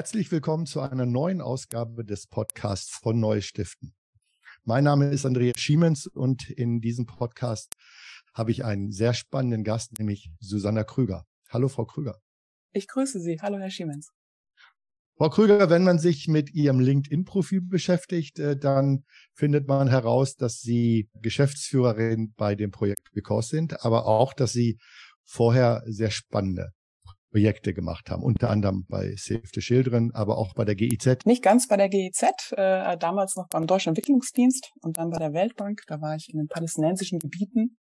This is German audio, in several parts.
Herzlich willkommen zu einer neuen Ausgabe des Podcasts von Neue Stiften. Mein Name ist Andreas Schiemens und in diesem Podcast habe ich einen sehr spannenden Gast, nämlich Susanna Krüger. Hallo, Frau Krüger. Ich grüße Sie. Hallo, Herr Schiemens. Frau Krüger, wenn man sich mit Ihrem LinkedIn-Profil beschäftigt, äh, dann findet man heraus, dass Sie Geschäftsführerin bei dem Projekt Because sind, aber auch, dass Sie vorher sehr spannende Projekte gemacht haben, unter anderem bei Save the Children, aber auch bei der GIZ. Nicht ganz bei der GIZ, äh, damals noch beim Deutschen Entwicklungsdienst und dann bei der Weltbank. Da war ich in den palästinensischen Gebieten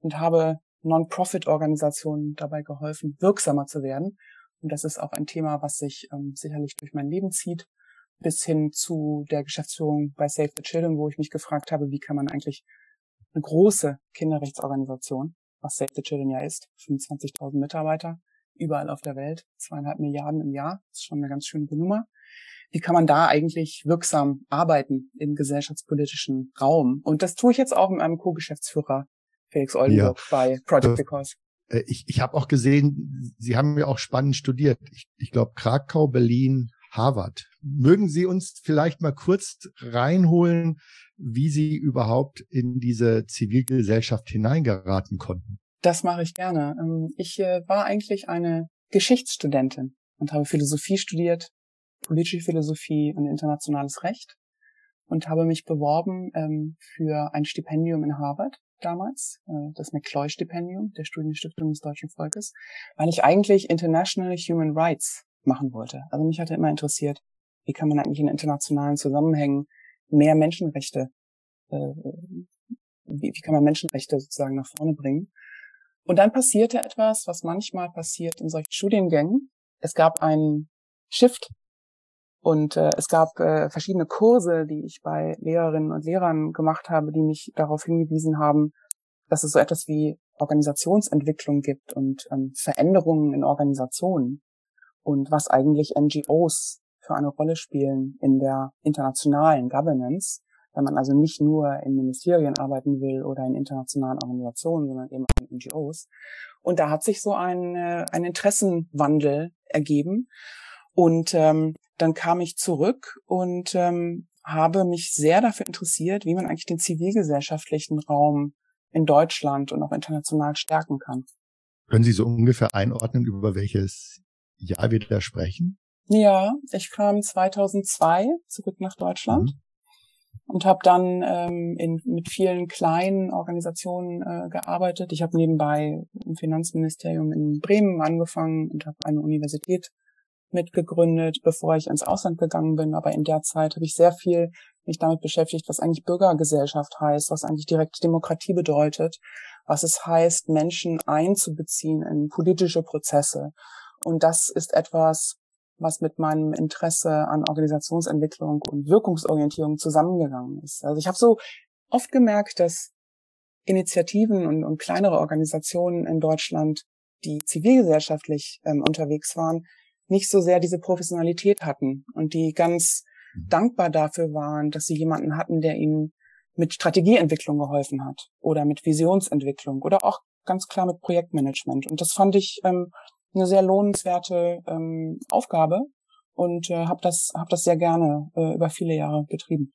und habe Non-Profit-Organisationen dabei geholfen, wirksamer zu werden. Und das ist auch ein Thema, was sich ähm, sicherlich durch mein Leben zieht, bis hin zu der Geschäftsführung bei Save the Children, wo ich mich gefragt habe, wie kann man eigentlich eine große Kinderrechtsorganisation, was Save the Children ja ist, 25.000 Mitarbeiter, überall auf der Welt, zweieinhalb Milliarden im Jahr, das ist schon eine ganz schöne Nummer. Wie kann man da eigentlich wirksam arbeiten im gesellschaftspolitischen Raum? Und das tue ich jetzt auch mit meinem Co-Geschäftsführer Felix Oldenburg ja. bei Project äh, Because. Äh, ich, ich habe auch gesehen, Sie haben ja auch spannend studiert. Ich, ich glaube Krakau, Berlin, Harvard. Mögen Sie uns vielleicht mal kurz reinholen, wie Sie überhaupt in diese Zivilgesellschaft hineingeraten konnten? Das mache ich gerne. Ähm, ich äh, war eigentlich eine Geschichtsstudentin und habe Philosophie studiert, politische Philosophie und internationales Recht und habe mich beworben ähm, für ein Stipendium in Harvard damals, äh, das McCloy-Stipendium der Studienstiftung des deutschen Volkes, weil ich eigentlich International Human Rights machen wollte. Also mich hatte immer interessiert, wie kann man eigentlich in internationalen Zusammenhängen mehr Menschenrechte, äh, wie, wie kann man Menschenrechte sozusagen nach vorne bringen? Und dann passierte etwas, was manchmal passiert in solchen Studiengängen. Es gab einen Shift und äh, es gab äh, verschiedene Kurse, die ich bei Lehrerinnen und Lehrern gemacht habe, die mich darauf hingewiesen haben, dass es so etwas wie Organisationsentwicklung gibt und ähm, Veränderungen in Organisationen und was eigentlich NGOs für eine Rolle spielen in der internationalen Governance wenn man also nicht nur in Ministerien arbeiten will oder in internationalen Organisationen, sondern eben auch in NGOs. Und da hat sich so ein, äh, ein Interessenwandel ergeben. Und ähm, dann kam ich zurück und ähm, habe mich sehr dafür interessiert, wie man eigentlich den zivilgesellschaftlichen Raum in Deutschland und auch international stärken kann. Können Sie so ungefähr einordnen, über welches Jahr wir da sprechen? Ja, ich kam 2002 zurück nach Deutschland. Mhm und habe dann ähm, in, mit vielen kleinen Organisationen äh, gearbeitet. Ich habe nebenbei im Finanzministerium in Bremen angefangen und habe eine Universität mitgegründet, bevor ich ins Ausland gegangen bin. Aber in der Zeit habe ich sehr viel mich damit beschäftigt, was eigentlich Bürgergesellschaft heißt, was eigentlich direkte Demokratie bedeutet, was es heißt, Menschen einzubeziehen in politische Prozesse. Und das ist etwas, was mit meinem Interesse an Organisationsentwicklung und Wirkungsorientierung zusammengegangen ist. Also ich habe so oft gemerkt, dass Initiativen und, und kleinere Organisationen in Deutschland, die zivilgesellschaftlich ähm, unterwegs waren, nicht so sehr diese Professionalität hatten und die ganz mhm. dankbar dafür waren, dass sie jemanden hatten, der ihnen mit Strategieentwicklung geholfen hat oder mit Visionsentwicklung oder auch ganz klar mit Projektmanagement. Und das fand ich ähm, eine sehr lohnenswerte ähm, Aufgabe und äh, habe das, hab das sehr gerne äh, über viele Jahre betrieben.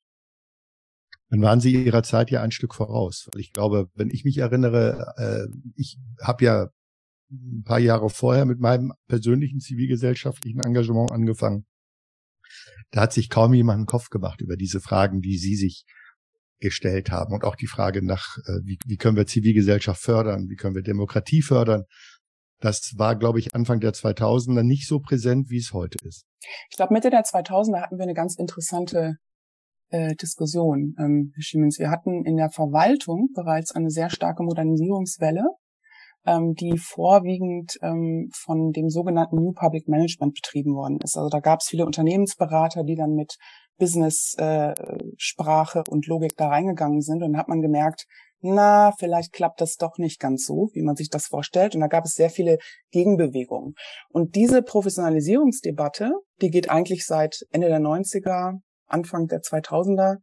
Dann waren Sie Ihrer Zeit ja ein Stück voraus. Ich glaube, wenn ich mich erinnere, äh, ich habe ja ein paar Jahre vorher mit meinem persönlichen zivilgesellschaftlichen Engagement angefangen. Da hat sich kaum jemand einen Kopf gemacht über diese Fragen, die Sie sich gestellt haben und auch die Frage nach, äh, wie, wie können wir Zivilgesellschaft fördern, wie können wir Demokratie fördern, das war, glaube ich, Anfang der 2000er nicht so präsent, wie es heute ist. Ich glaube, Mitte der 2000er hatten wir eine ganz interessante äh, Diskussion, ähm, Herr Schiemens. Wir hatten in der Verwaltung bereits eine sehr starke Modernisierungswelle, ähm, die vorwiegend ähm, von dem sogenannten New Public Management betrieben worden ist. Also da gab es viele Unternehmensberater, die dann mit Business-Sprache äh, und Logik da reingegangen sind. Und hat man gemerkt, na, vielleicht klappt das doch nicht ganz so, wie man sich das vorstellt. Und da gab es sehr viele Gegenbewegungen. Und diese Professionalisierungsdebatte, die geht eigentlich seit Ende der 90er, Anfang der 2000er,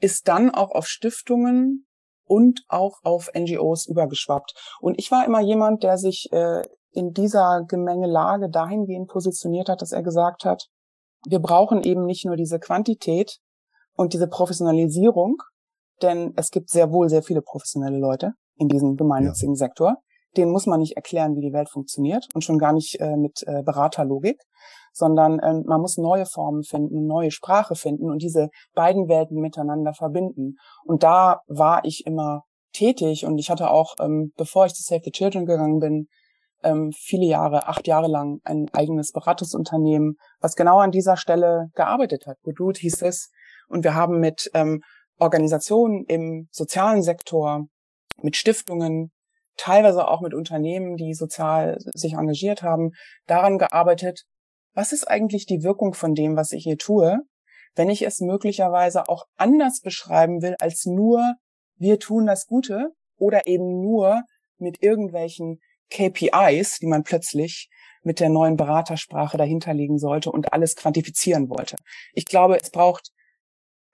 ist dann auch auf Stiftungen und auch auf NGOs übergeschwappt. Und ich war immer jemand, der sich äh, in dieser Gemengelage dahingehend positioniert hat, dass er gesagt hat, wir brauchen eben nicht nur diese Quantität und diese Professionalisierung, denn es gibt sehr wohl sehr viele professionelle Leute in diesem gemeinnützigen ja. Sektor. Denen muss man nicht erklären, wie die Welt funktioniert und schon gar nicht äh, mit äh, Beraterlogik, sondern äh, man muss neue Formen finden, neue Sprache finden und diese beiden Welten miteinander verbinden. Und da war ich immer tätig und ich hatte auch, ähm, bevor ich zu Save the Children gegangen bin, ähm, viele Jahre, acht Jahre lang ein eigenes Beratungsunternehmen, was genau an dieser Stelle gearbeitet hat. Good hieß es. Und wir haben mit ähm, Organisationen im sozialen Sektor, mit Stiftungen, teilweise auch mit Unternehmen, die sozial sich engagiert haben, daran gearbeitet, was ist eigentlich die Wirkung von dem, was ich hier tue, wenn ich es möglicherweise auch anders beschreiben will als nur, wir tun das Gute oder eben nur mit irgendwelchen KPIs, die man plötzlich mit der neuen Beratersprache dahinterlegen sollte und alles quantifizieren wollte. Ich glaube, es braucht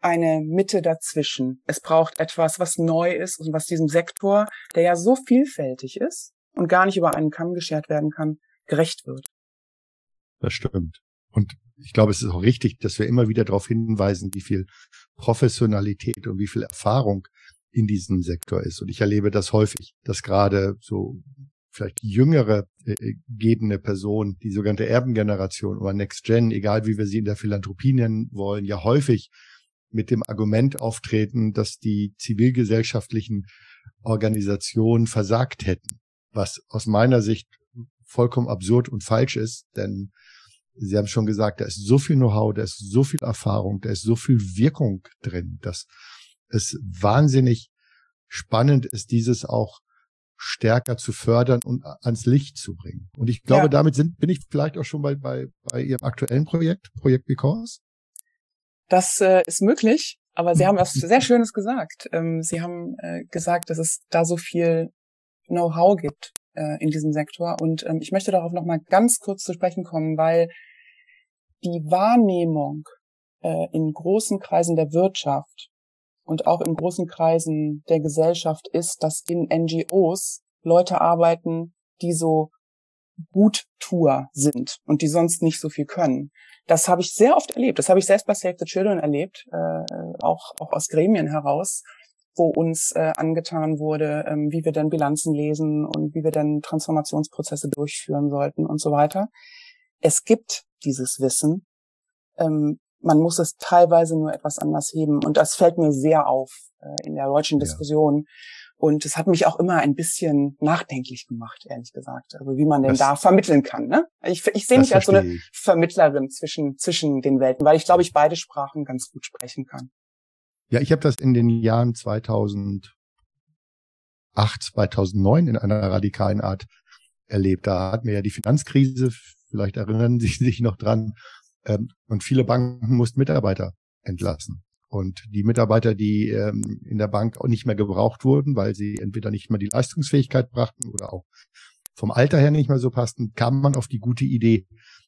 eine Mitte dazwischen. Es braucht etwas, was neu ist und was diesem Sektor, der ja so vielfältig ist und gar nicht über einen Kamm geschert werden kann, gerecht wird. Das stimmt. Und ich glaube, es ist auch richtig, dass wir immer wieder darauf hinweisen, wie viel Professionalität und wie viel Erfahrung in diesem Sektor ist. Und ich erlebe das häufig, dass gerade so vielleicht jüngere äh, äh, gebende Personen, die sogenannte Erbengeneration oder Next Gen, egal wie wir sie in der Philanthropie nennen wollen, ja häufig mit dem Argument auftreten, dass die zivilgesellschaftlichen Organisationen versagt hätten, was aus meiner Sicht vollkommen absurd und falsch ist, denn Sie haben schon gesagt, da ist so viel Know-how, da ist so viel Erfahrung, da ist so viel Wirkung drin, dass es wahnsinnig spannend ist, dieses auch stärker zu fördern und ans Licht zu bringen. Und ich glaube, ja. damit sind, bin ich vielleicht auch schon bei, bei, bei Ihrem aktuellen Projekt, Projekt Because. Das äh, ist möglich, aber Sie haben was sehr Schönes gesagt. Ähm, Sie haben äh, gesagt, dass es da so viel Know-how gibt äh, in diesem Sektor. Und ähm, ich möchte darauf nochmal ganz kurz zu sprechen kommen, weil die Wahrnehmung äh, in großen Kreisen der Wirtschaft und auch in großen Kreisen der Gesellschaft ist, dass in NGOs Leute arbeiten, die so Guttuer sind und die sonst nicht so viel können. Das habe ich sehr oft erlebt. Das habe ich selbst bei Save the Children erlebt, äh, auch, auch aus Gremien heraus, wo uns äh, angetan wurde, ähm, wie wir denn Bilanzen lesen und wie wir denn Transformationsprozesse durchführen sollten und so weiter. Es gibt dieses Wissen. Ähm, man muss es teilweise nur etwas anders heben. Und das fällt mir sehr auf äh, in der deutschen Diskussion. Ja. Und es hat mich auch immer ein bisschen nachdenklich gemacht, ehrlich gesagt. Also wie man denn das, da vermitteln kann. Ne? Ich, ich sehe mich als so eine. Vermittlerin zwischen, zwischen den Welten, weil ich glaube, ich beide Sprachen ganz gut sprechen kann. Ja, ich habe das in den Jahren 2008, 2009 in einer radikalen Art erlebt. Da hatten wir ja die Finanzkrise, vielleicht erinnern Sie sich noch dran, ähm, und viele Banken mussten Mitarbeiter entlassen. Und die Mitarbeiter, die ähm, in der Bank auch nicht mehr gebraucht wurden, weil sie entweder nicht mehr die Leistungsfähigkeit brachten oder auch vom Alter her nicht mehr so passten, kam man auf die gute Idee,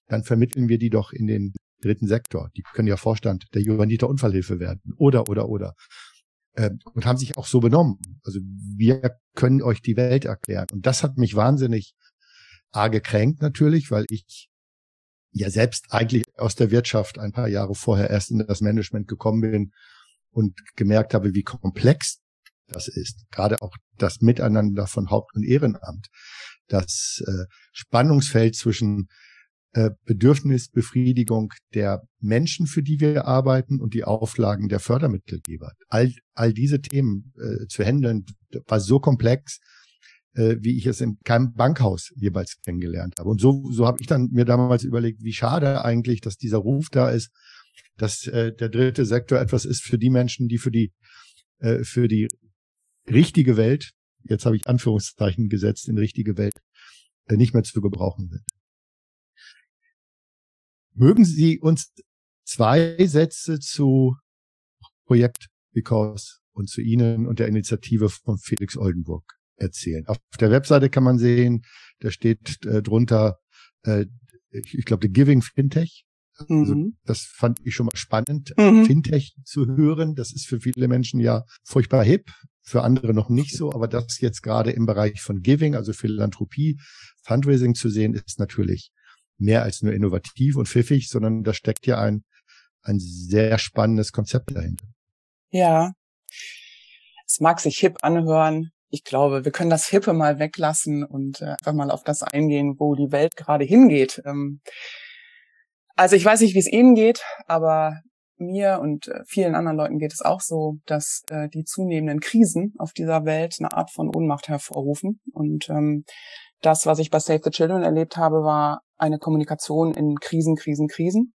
dann vermitteln wir die doch in den dritten Sektor. Die können ja Vorstand der Johanniter Unfallhilfe werden. Oder, oder, oder. Ähm, und haben sich auch so benommen. Also wir können euch die Welt erklären. Und das hat mich wahnsinnig A gekränkt natürlich, weil ich ja selbst eigentlich aus der Wirtschaft ein paar Jahre vorher erst in das Management gekommen bin und gemerkt habe, wie komplex das ist. Gerade auch das Miteinander von Haupt- und Ehrenamt. Das äh, Spannungsfeld zwischen äh, Bedürfnisbefriedigung der Menschen, für die wir arbeiten und die Auflagen der Fördermittelgeber. All, all diese Themen äh, zu handeln war so komplex, äh, wie ich es in keinem Bankhaus jeweils kennengelernt habe. Und so, so habe ich dann mir damals überlegt, wie schade eigentlich, dass dieser Ruf da ist, dass äh, der dritte Sektor etwas ist für die Menschen, die für die äh, für die richtige Welt, jetzt habe ich Anführungszeichen gesetzt, in richtige Welt, äh, nicht mehr zu gebrauchen sind. Mögen Sie uns zwei Sätze zu Projekt Because und zu Ihnen und der Initiative von Felix Oldenburg erzählen. Auf der Webseite kann man sehen, da steht äh, drunter, äh, ich, ich glaube, The Giving Fintech. Also, mhm. das fand ich schon mal spannend, mhm. Fintech zu hören. Das ist für viele Menschen ja furchtbar hip, für andere noch nicht so, aber das jetzt gerade im Bereich von Giving, also Philanthropie, Fundraising zu sehen, ist natürlich mehr als nur innovativ und pfiffig, sondern da steckt ja ein, ein sehr spannendes Konzept dahinter. Ja. Es mag sich hip anhören. Ich glaube, wir können das Hippe mal weglassen und äh, einfach mal auf das eingehen, wo die Welt gerade hingeht. Ähm, also ich weiß nicht, wie es Ihnen geht, aber mir und äh, vielen anderen Leuten geht es auch so, dass äh, die zunehmenden Krisen auf dieser Welt eine Art von Ohnmacht hervorrufen. Und ähm, das, was ich bei Save the Children erlebt habe, war eine Kommunikation in Krisen, Krisen, Krisen.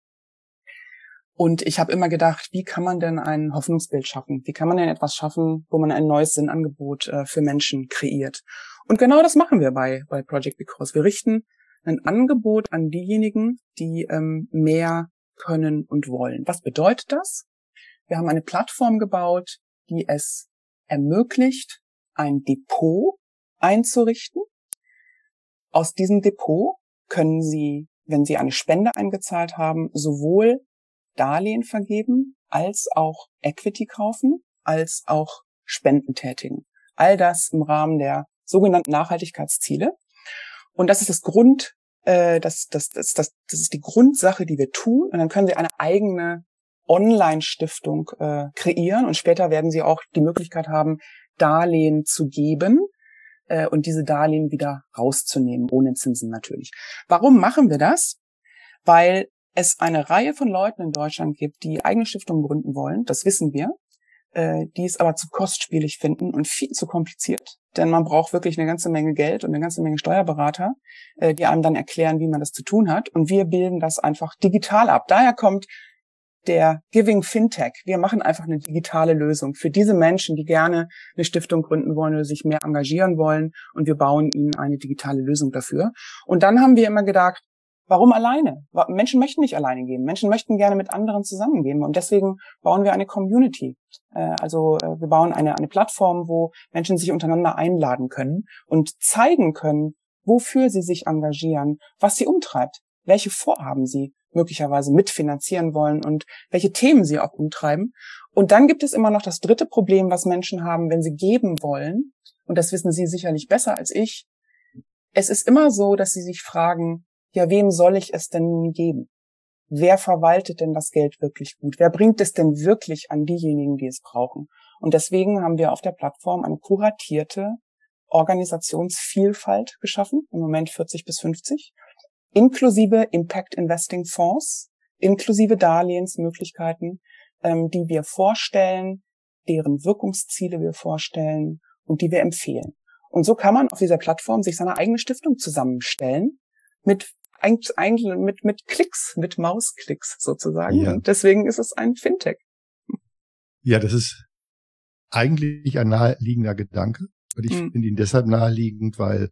Und ich habe immer gedacht, wie kann man denn ein Hoffnungsbild schaffen? Wie kann man denn etwas schaffen, wo man ein neues Sinnangebot äh, für Menschen kreiert? Und genau das machen wir bei, bei Project Because. Wir richten ein Angebot an diejenigen, die ähm, mehr können und wollen. Was bedeutet das? Wir haben eine Plattform gebaut, die es ermöglicht, ein Depot einzurichten. Aus diesem Depot können Sie, wenn Sie eine Spende eingezahlt haben, sowohl Darlehen vergeben, als auch Equity kaufen, als auch Spenden tätigen. All das im Rahmen der sogenannten Nachhaltigkeitsziele. Und das ist das Grund, äh, das, das, das, das, das ist die Grundsache, die wir tun. Und dann können Sie eine eigene Online-Stiftung äh, kreieren und später werden Sie auch die Möglichkeit haben, Darlehen zu geben äh, und diese Darlehen wieder rauszunehmen, ohne Zinsen natürlich. Warum machen wir das? Weil es eine Reihe von Leuten in Deutschland gibt, die eigene Stiftungen gründen wollen, das wissen wir, äh, die es aber zu kostspielig finden und viel zu kompliziert. Denn man braucht wirklich eine ganze Menge Geld und eine ganze Menge Steuerberater, äh, die einem dann erklären, wie man das zu tun hat. Und wir bilden das einfach digital ab. Daher kommt der Giving Fintech. Wir machen einfach eine digitale Lösung für diese Menschen, die gerne eine Stiftung gründen wollen oder sich mehr engagieren wollen. Und wir bauen ihnen eine digitale Lösung dafür. Und dann haben wir immer gedacht, Warum alleine? Menschen möchten nicht alleine gehen. Menschen möchten gerne mit anderen zusammengehen. Und deswegen bauen wir eine Community. Äh, also äh, wir bauen eine, eine Plattform, wo Menschen sich untereinander einladen können und zeigen können, wofür sie sich engagieren, was sie umtreibt, welche Vorhaben sie möglicherweise mitfinanzieren wollen und welche Themen sie auch umtreiben. Und dann gibt es immer noch das dritte Problem, was Menschen haben, wenn sie geben wollen. Und das wissen Sie sicherlich besser als ich. Es ist immer so, dass sie sich fragen, ja, wem soll ich es denn nun geben? Wer verwaltet denn das Geld wirklich gut? Wer bringt es denn wirklich an diejenigen, die es brauchen? Und deswegen haben wir auf der Plattform eine kuratierte Organisationsvielfalt geschaffen, im Moment 40 bis 50, inklusive Impact Investing Fonds, inklusive Darlehensmöglichkeiten, ähm, die wir vorstellen, deren Wirkungsziele wir vorstellen und die wir empfehlen. Und so kann man auf dieser Plattform sich seine eigene Stiftung zusammenstellen mit eigentlich mit, mit Klicks, mit Mausklicks sozusagen. Ja. Und deswegen ist es ein Fintech. Ja, das ist eigentlich ein naheliegender Gedanke. Und ich mhm. finde ihn deshalb naheliegend, weil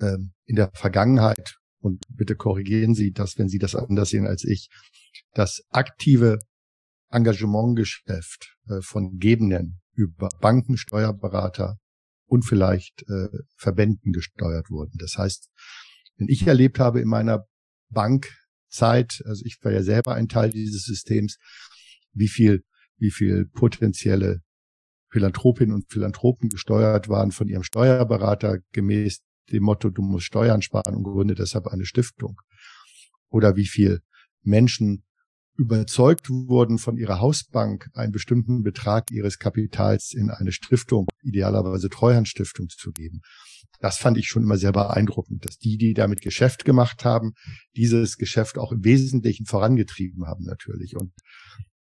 ähm, in der Vergangenheit, und bitte korrigieren Sie das, wenn Sie das anders sehen als ich, das aktive Engagementgeschäft äh, von Gebenden über Banken, Steuerberater und vielleicht äh, Verbänden gesteuert wurden. Das heißt, wenn ich erlebt habe in meiner Bankzeit, also ich war ja selber ein Teil dieses Systems, wie viel, wie viel potenzielle Philanthropinnen und Philanthropen gesteuert waren von ihrem Steuerberater gemäß dem Motto, du musst Steuern sparen und gründe deshalb eine Stiftung. Oder wie viel Menschen überzeugt wurden von ihrer Hausbank, einen bestimmten Betrag ihres Kapitals in eine Stiftung, idealerweise Treuhandstiftung zu geben. Das fand ich schon immer sehr beeindruckend, dass die, die damit Geschäft gemacht haben, dieses Geschäft auch im Wesentlichen vorangetrieben haben natürlich und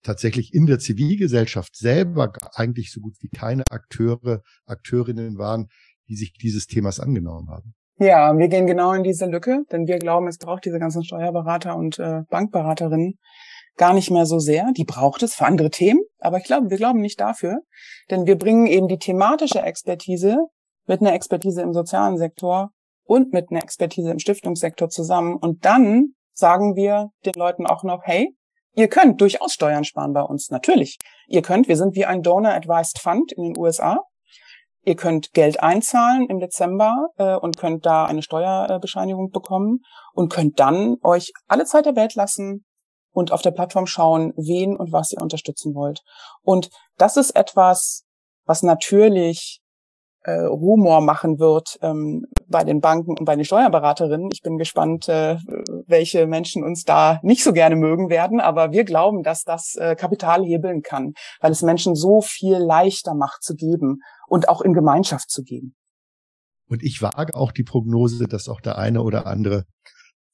tatsächlich in der Zivilgesellschaft selber eigentlich so gut wie keine Akteure, Akteurinnen waren, die sich dieses Themas angenommen haben. Ja, wir gehen genau in diese Lücke, denn wir glauben, es braucht diese ganzen Steuerberater und äh, Bankberaterinnen, gar nicht mehr so sehr. Die braucht es für andere Themen, aber ich glaube, wir glauben nicht dafür, denn wir bringen eben die thematische Expertise mit einer Expertise im sozialen Sektor und mit einer Expertise im Stiftungssektor zusammen und dann sagen wir den Leuten auch noch, hey, ihr könnt durchaus Steuern sparen bei uns, natürlich. Ihr könnt, wir sind wie ein Donor Advised Fund in den USA. Ihr könnt Geld einzahlen im Dezember äh, und könnt da eine Steuerbescheinigung bekommen und könnt dann euch alle Zeit der Welt lassen, und auf der Plattform schauen, wen und was ihr unterstützen wollt. Und das ist etwas, was natürlich äh, Rumor machen wird ähm, bei den Banken und bei den Steuerberaterinnen. Ich bin gespannt, äh, welche Menschen uns da nicht so gerne mögen werden, aber wir glauben, dass das äh, Kapital hebeln kann, weil es Menschen so viel leichter macht zu geben und auch in Gemeinschaft zu geben. Und ich wage auch die Prognose, dass auch der eine oder andere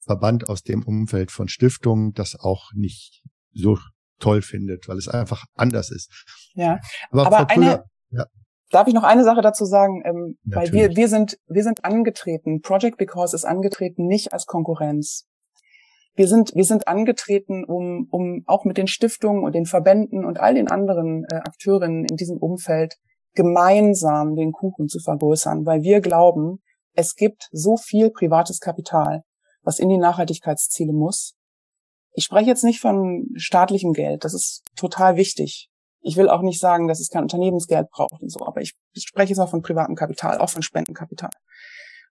Verband aus dem Umfeld von Stiftungen das auch nicht so toll findet, weil es einfach anders ist. Ja, aber, aber eine, ja. Darf ich noch eine Sache dazu sagen? Ähm, weil wir, wir sind, wir sind angetreten. Project Because ist angetreten nicht als Konkurrenz. Wir sind, wir sind angetreten, um, um auch mit den Stiftungen und den Verbänden und all den anderen äh, Akteurinnen in diesem Umfeld gemeinsam den Kuchen zu vergrößern, weil wir glauben, es gibt so viel privates Kapital, was in die Nachhaltigkeitsziele muss. Ich spreche jetzt nicht von staatlichem Geld, das ist total wichtig. Ich will auch nicht sagen, dass es kein Unternehmensgeld braucht und so, aber ich spreche jetzt auch von privatem Kapital, auch von Spendenkapital.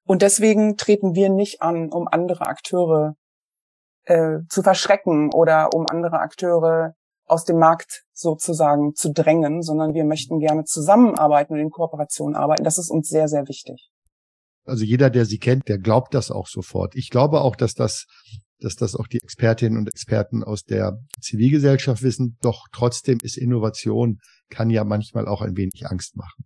Und deswegen treten wir nicht an, um andere Akteure äh, zu verschrecken oder um andere Akteure aus dem Markt sozusagen zu drängen, sondern wir möchten gerne zusammenarbeiten und in Kooperation arbeiten. Das ist uns sehr, sehr wichtig. Also jeder, der sie kennt, der glaubt das auch sofort. Ich glaube auch, dass das dass das auch die Expertinnen und Experten aus der Zivilgesellschaft wissen. Doch trotzdem ist Innovation, kann ja manchmal auch ein wenig Angst machen.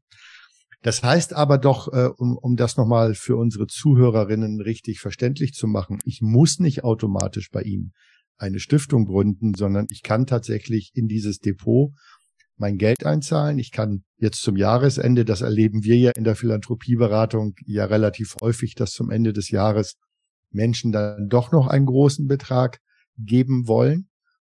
Das heißt aber doch, äh, um, um das nochmal für unsere Zuhörerinnen richtig verständlich zu machen, ich muss nicht automatisch bei Ihnen eine Stiftung gründen, sondern ich kann tatsächlich in dieses Depot mein Geld einzahlen. Ich kann jetzt zum Jahresende, das erleben wir ja in der Philanthropieberatung ja relativ häufig, dass zum Ende des Jahres Menschen dann doch noch einen großen Betrag geben wollen,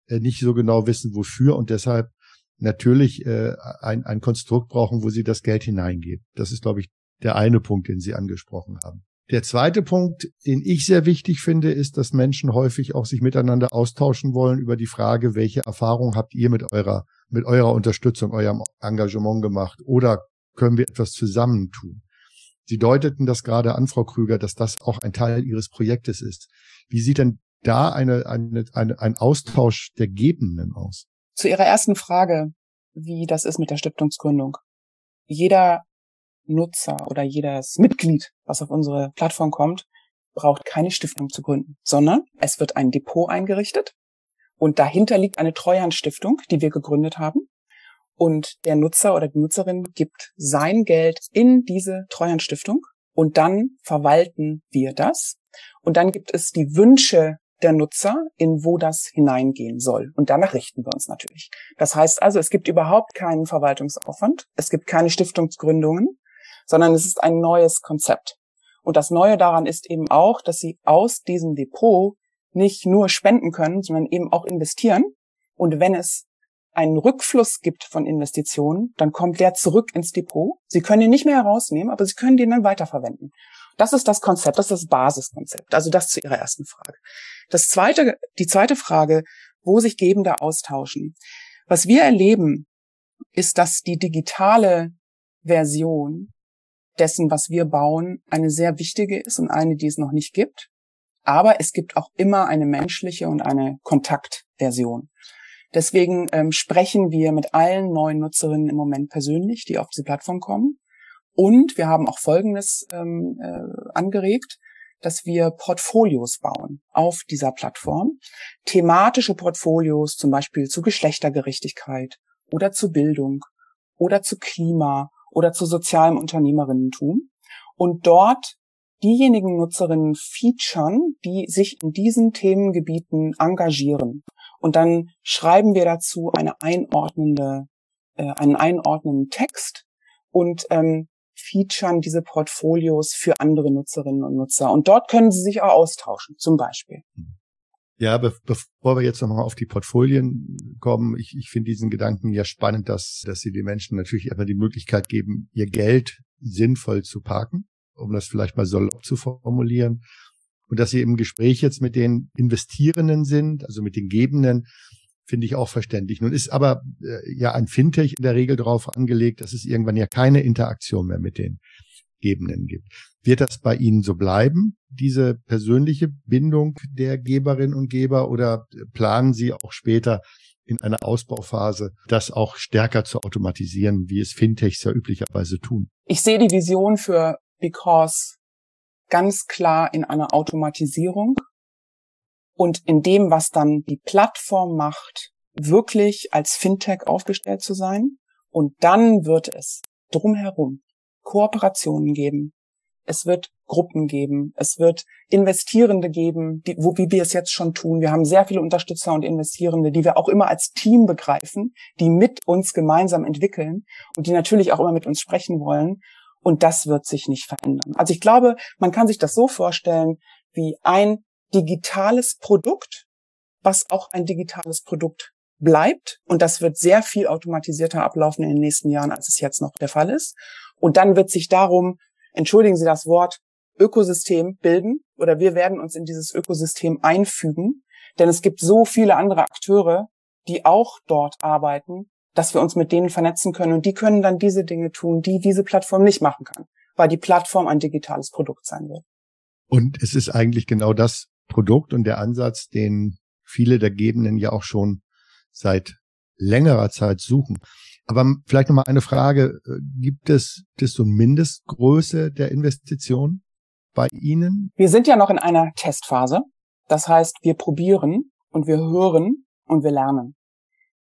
äh, nicht so genau wissen, wofür und deshalb natürlich äh, ein, ein Konstrukt brauchen, wo sie das Geld hineingeben. Das ist, glaube ich, der eine Punkt, den Sie angesprochen haben. Der zweite Punkt, den ich sehr wichtig finde, ist, dass Menschen häufig auch sich miteinander austauschen wollen über die Frage, welche Erfahrung habt ihr mit eurer, mit eurer Unterstützung, eurem Engagement gemacht oder können wir etwas zusammen tun? Sie deuteten das gerade an, Frau Krüger, dass das auch ein Teil Ihres Projektes ist. Wie sieht denn da eine, eine, eine, ein Austausch der Gebenden aus? Zu Ihrer ersten Frage, wie das ist mit der Stiftungsgründung. Jeder Nutzer oder jedes Mitglied, was auf unsere Plattform kommt, braucht keine Stiftung zu gründen, sondern es wird ein Depot eingerichtet und dahinter liegt eine Treuhandstiftung, die wir gegründet haben und der Nutzer oder die Nutzerin gibt sein Geld in diese Treuhandstiftung und dann verwalten wir das. Und dann gibt es die Wünsche der Nutzer, in wo das hineingehen soll. Und danach richten wir uns natürlich. Das heißt also, es gibt überhaupt keinen Verwaltungsaufwand, es gibt keine Stiftungsgründungen, sondern es ist ein neues Konzept. Und das Neue daran ist eben auch, dass Sie aus diesem Depot nicht nur spenden können, sondern eben auch investieren. Und wenn es einen Rückfluss gibt von Investitionen, dann kommt der zurück ins Depot. Sie können ihn nicht mehr herausnehmen, aber Sie können den dann weiterverwenden. Das ist das Konzept, das ist das Basiskonzept. Also das zu Ihrer ersten Frage. Das zweite, die zweite Frage, wo sich Gebende austauschen. Was wir erleben, ist, dass die digitale Version dessen, was wir bauen, eine sehr wichtige ist und eine, die es noch nicht gibt. Aber es gibt auch immer eine menschliche und eine Kontaktversion. Deswegen ähm, sprechen wir mit allen neuen Nutzerinnen im Moment persönlich, die auf diese Plattform kommen. Und wir haben auch Folgendes ähm, äh, angeregt, dass wir Portfolios bauen auf dieser Plattform. Thematische Portfolios, zum Beispiel zu Geschlechtergerechtigkeit oder zu Bildung oder zu Klima oder zu sozialem Unternehmerinnentum. Und dort diejenigen Nutzerinnen featuren, die sich in diesen Themengebieten engagieren. Und dann schreiben wir dazu eine einordnende, äh, einen einordnenden Text und ähm, featuren diese Portfolios für andere Nutzerinnen und Nutzer. Und dort können sie sich auch austauschen, zum Beispiel. Ja, be bevor wir jetzt nochmal auf die Portfolien kommen, ich, ich finde diesen Gedanken ja spannend, dass, dass sie den Menschen natürlich einfach die Möglichkeit geben, ihr Geld sinnvoll zu parken, um das vielleicht mal salopp zu formulieren und dass sie im Gespräch jetzt mit den Investierenden sind, also mit den Gebenden, finde ich auch verständlich. Nun ist aber äh, ja ein Fintech in der Regel darauf angelegt, dass es irgendwann ja keine Interaktion mehr mit den Gebenden gibt. Wird das bei Ihnen so bleiben, diese persönliche Bindung der Geberinnen und Geber, oder planen Sie auch später in einer Ausbauphase, das auch stärker zu automatisieren, wie es Fintechs ja üblicherweise tun. Ich sehe die Vision für Because ganz klar in einer Automatisierung und in dem, was dann die Plattform macht, wirklich als Fintech aufgestellt zu sein. Und dann wird es drumherum Kooperationen geben. Es wird Gruppen geben. Es wird Investierende geben, die, wo, wie wir es jetzt schon tun. Wir haben sehr viele Unterstützer und Investierende, die wir auch immer als Team begreifen, die mit uns gemeinsam entwickeln und die natürlich auch immer mit uns sprechen wollen. Und das wird sich nicht verändern. Also ich glaube, man kann sich das so vorstellen wie ein digitales Produkt, was auch ein digitales Produkt bleibt. Und das wird sehr viel automatisierter ablaufen in den nächsten Jahren, als es jetzt noch der Fall ist. Und dann wird sich darum, entschuldigen Sie das Wort, Ökosystem bilden oder wir werden uns in dieses Ökosystem einfügen. Denn es gibt so viele andere Akteure, die auch dort arbeiten, dass wir uns mit denen vernetzen können und die können dann diese Dinge tun, die diese Plattform nicht machen kann, weil die Plattform ein digitales Produkt sein wird. Und es ist eigentlich genau das Produkt und der Ansatz, den viele der Gebenden ja auch schon seit längerer Zeit suchen. Aber vielleicht noch mal eine Frage. Gibt es das so Mindestgröße der Investition bei Ihnen? Wir sind ja noch in einer Testphase. Das heißt, wir probieren und wir hören und wir lernen.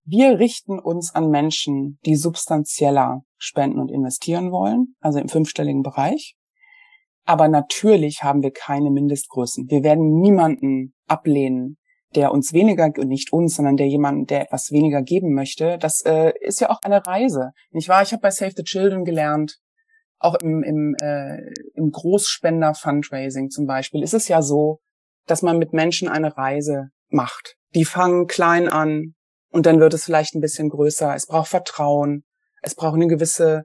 Wir richten uns an Menschen, die substanzieller spenden und investieren wollen, also im fünfstelligen Bereich. Aber natürlich haben wir keine Mindestgrößen. Wir werden niemanden ablehnen, der uns weniger, nicht uns, sondern der jemanden, der etwas weniger geben möchte. Das äh, ist ja auch eine Reise. Nicht wahr? Ich habe bei Save the Children gelernt, auch im, im, äh, im Großspender-Fundraising zum Beispiel, ist es ja so, dass man mit Menschen eine Reise macht. Die fangen klein an, und dann wird es vielleicht ein bisschen größer. Es braucht Vertrauen. Es braucht eine gewisse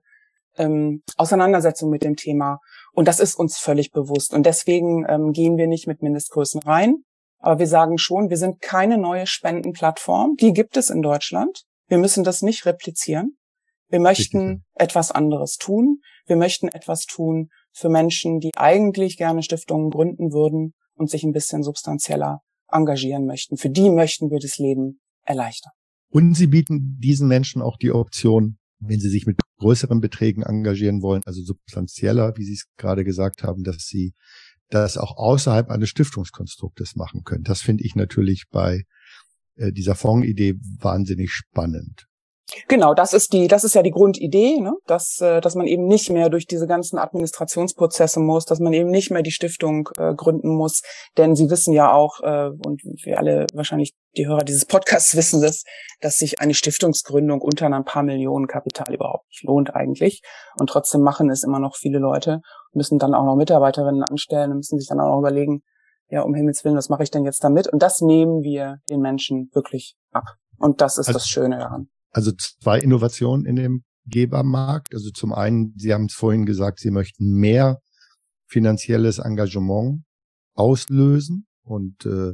ähm, Auseinandersetzung mit dem Thema. Und das ist uns völlig bewusst. Und deswegen ähm, gehen wir nicht mit Mindestgrößen rein. Aber wir sagen schon, wir sind keine neue Spendenplattform. Die gibt es in Deutschland. Wir müssen das nicht replizieren. Wir möchten etwas anderes tun. Wir möchten etwas tun für Menschen, die eigentlich gerne Stiftungen gründen würden und sich ein bisschen substanzieller engagieren möchten. Für die möchten wir das Leben erleichtern. Und sie bieten diesen Menschen auch die Option, wenn sie sich mit größeren Beträgen engagieren wollen, also substanzieller, wie Sie es gerade gesagt haben, dass sie das auch außerhalb eines Stiftungskonstruktes machen können. Das finde ich natürlich bei äh, dieser Fondsidee wahnsinnig spannend. Genau, das ist die, das ist ja die Grundidee, ne? dass, äh, dass man eben nicht mehr durch diese ganzen Administrationsprozesse muss, dass man eben nicht mehr die Stiftung äh, gründen muss, denn Sie wissen ja auch äh, und wir alle wahrscheinlich die Hörer dieses Podcasts wissen das, dass sich eine Stiftungsgründung unter ein paar Millionen Kapital überhaupt nicht lohnt eigentlich und trotzdem machen es immer noch viele Leute, müssen dann auch noch Mitarbeiterinnen anstellen, müssen sich dann auch noch überlegen, ja um Himmels willen, was mache ich denn jetzt damit? Und das nehmen wir den Menschen wirklich ab. Und das ist also, das Schöne daran also zwei Innovationen in dem Gebermarkt. Also zum einen, Sie haben es vorhin gesagt, Sie möchten mehr finanzielles Engagement auslösen und äh,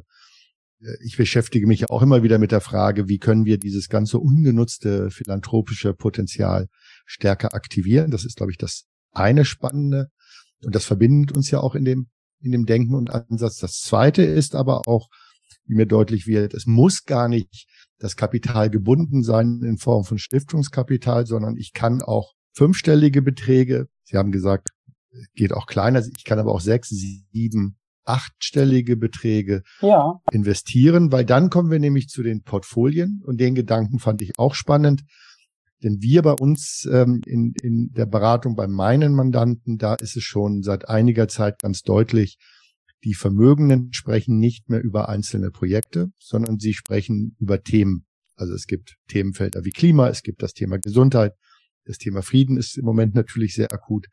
ich beschäftige mich auch immer wieder mit der Frage, wie können wir dieses ganze ungenutzte philanthropische Potenzial stärker aktivieren. Das ist, glaube ich, das eine Spannende. Und das verbindet uns ja auch in dem, in dem Denken und Ansatz. Das zweite ist aber auch, wie mir deutlich wird, es muss gar nicht das Kapital gebunden sein in Form von Stiftungskapital, sondern ich kann auch fünfstellige Beträge, Sie haben gesagt, geht auch kleiner, ich kann aber auch sechs, sieben, achtstellige Beträge ja. investieren, weil dann kommen wir nämlich zu den Portfolien und den Gedanken fand ich auch spannend. Denn wir bei uns ähm, in, in der Beratung bei meinen Mandanten, da ist es schon seit einiger Zeit ganz deutlich, die Vermögenden sprechen nicht mehr über einzelne Projekte, sondern sie sprechen über Themen. Also es gibt Themenfelder wie Klima, es gibt das Thema Gesundheit, das Thema Frieden ist im Moment natürlich sehr akut.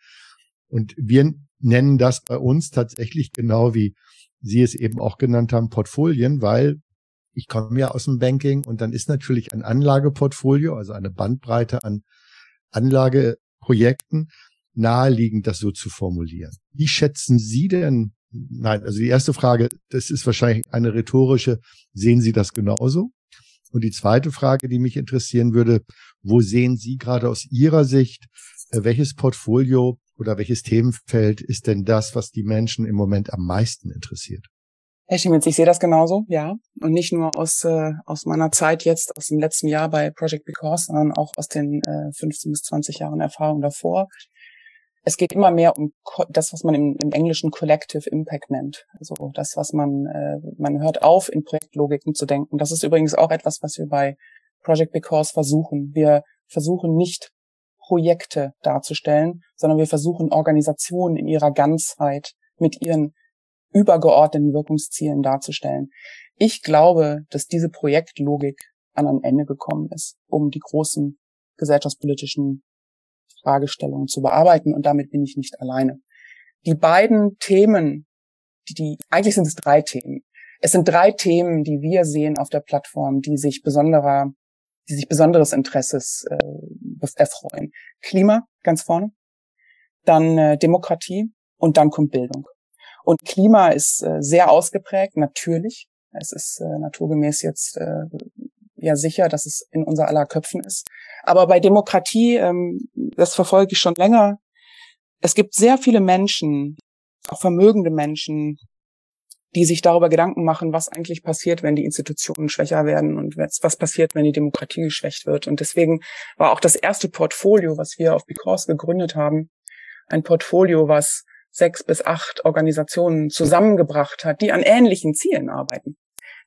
Und wir nennen das bei uns tatsächlich genau wie Sie es eben auch genannt haben, Portfolien, weil ich komme ja aus dem Banking und dann ist natürlich ein Anlageportfolio, also eine Bandbreite an Anlageprojekten, naheliegend, das so zu formulieren. Wie schätzen Sie denn Nein, also die erste Frage, das ist wahrscheinlich eine rhetorische. Sehen Sie das genauso? Und die zweite Frage, die mich interessieren würde, wo sehen Sie gerade aus Ihrer Sicht, äh, welches Portfolio oder welches Themenfeld ist denn das, was die Menschen im Moment am meisten interessiert? Herr Schiemens, ich sehe das genauso, ja. Und nicht nur aus, äh, aus meiner Zeit jetzt, aus dem letzten Jahr bei Project Because, sondern auch aus den äh, 15 bis 20 Jahren Erfahrung davor. Es geht immer mehr um das, was man im, im Englischen Collective Impact nennt. Also das, was man, äh, man hört auf, in Projektlogiken zu denken. Das ist übrigens auch etwas, was wir bei Project Because versuchen. Wir versuchen nicht Projekte darzustellen, sondern wir versuchen Organisationen in ihrer Ganzheit mit ihren übergeordneten Wirkungszielen darzustellen. Ich glaube, dass diese Projektlogik an ein Ende gekommen ist, um die großen gesellschaftspolitischen Fragestellungen zu bearbeiten und damit bin ich nicht alleine. Die beiden Themen, die, die eigentlich sind es drei Themen. Es sind drei Themen, die wir sehen auf der Plattform, die sich besonderer, die sich besonderes Interesses äh, erfreuen. Klima ganz vorne, dann äh, Demokratie und dann kommt Bildung. Und Klima ist äh, sehr ausgeprägt, natürlich. Es ist äh, naturgemäß jetzt äh, ja sicher, dass es in unser aller Köpfen ist. Aber bei Demokratie, ähm, das verfolge ich schon länger. Es gibt sehr viele Menschen, auch vermögende Menschen, die sich darüber Gedanken machen, was eigentlich passiert, wenn die Institutionen schwächer werden und was passiert, wenn die Demokratie geschwächt wird. Und deswegen war auch das erste Portfolio, was wir auf Because gegründet haben, ein Portfolio, was sechs bis acht Organisationen zusammengebracht hat, die an ähnlichen Zielen arbeiten,